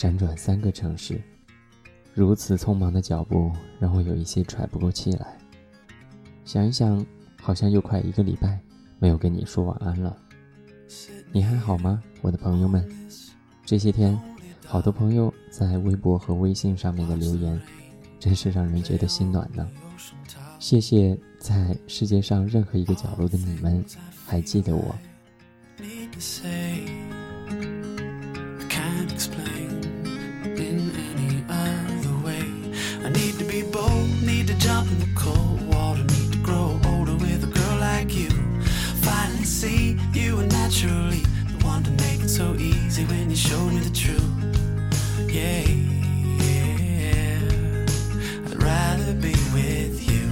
辗转三个城市，如此匆忙的脚步让我有一些喘不过气来。想一想，好像又快一个礼拜没有跟你说晚安了。你还好吗，我的朋友们？这些天，好多朋友在微博和微信上面的留言，真是让人觉得心暖呢。谢谢在世界上任何一个角落的你们，还记得我。Truly i want to make it so easy when you show me the truth. Yeah i'd rather be with you.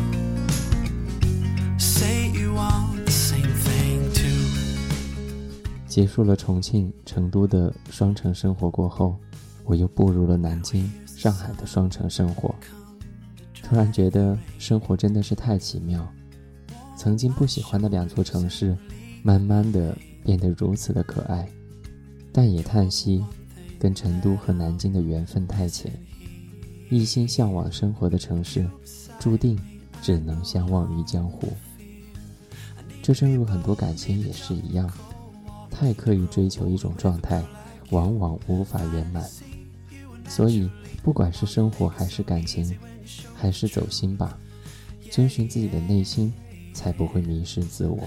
Say you want the same thing too. 结束了重庆成都的双城生活过后我又步入了南京上海的双城生活。突然觉得生活真的是太奇妙。曾经不喜欢的两座城市慢慢的变得如此的可爱。但也叹息，跟成都和南京的缘分太浅，一心向往生活的城市，注定只能相忘于江湖。这正如很多感情也是一样。太刻意追求一种状态，往往无法圆满。所以，不管是生活还是感情，还是走心吧，遵循自己的内心，才不会迷失自我。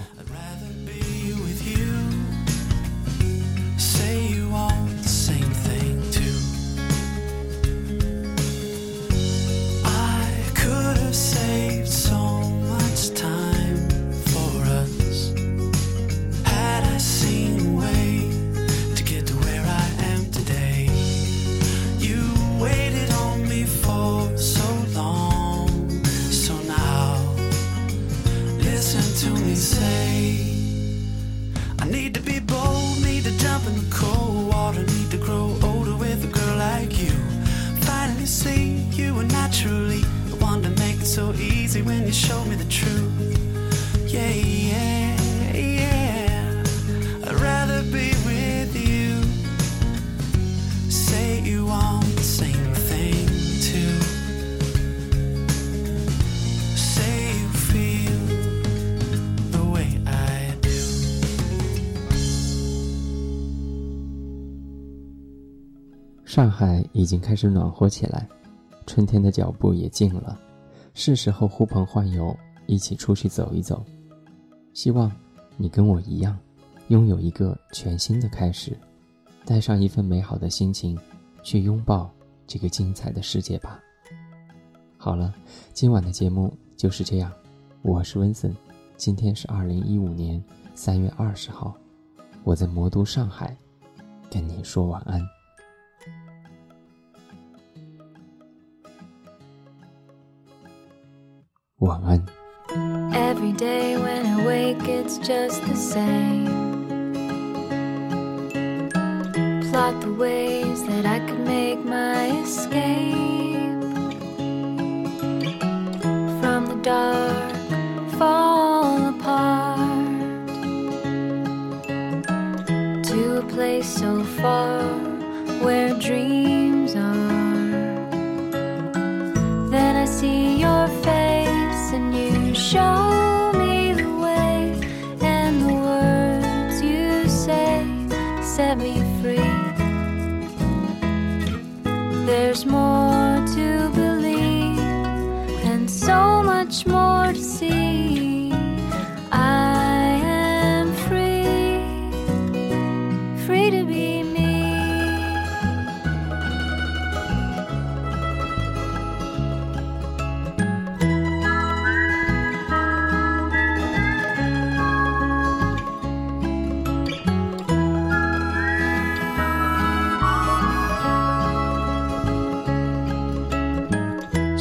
listen to me say I need to be bold, need to jump in the cold water Need to grow older with a girl like you. Finally see you were naturally The one to make it so easy when you showed me the truth. Yeah, yeah. 上海已经开始暖和起来，春天的脚步也近了，是时候呼朋唤友，一起出去走一走。希望你跟我一样，拥有一个全新的开始，带上一份美好的心情，去拥抱这个精彩的世界吧。好了，今晚的节目就是这样，我是温森，今天是二零一五年三月二十号，我在魔都上海，跟你说晚安。晚安。Every day when I wake, it's just the same. Plot the ways that I could make my escape from the dark, fall apart to a place so far where dreams are. Then I see your face much more to see.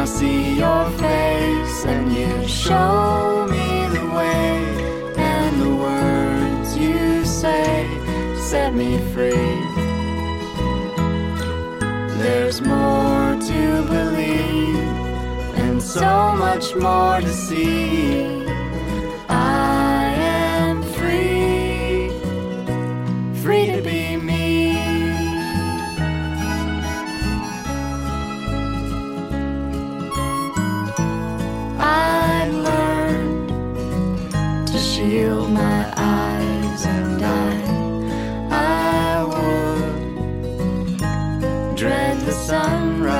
I see your face and you show me the way. And the words you say set me free. There's more to believe and so much more to see. The sunrise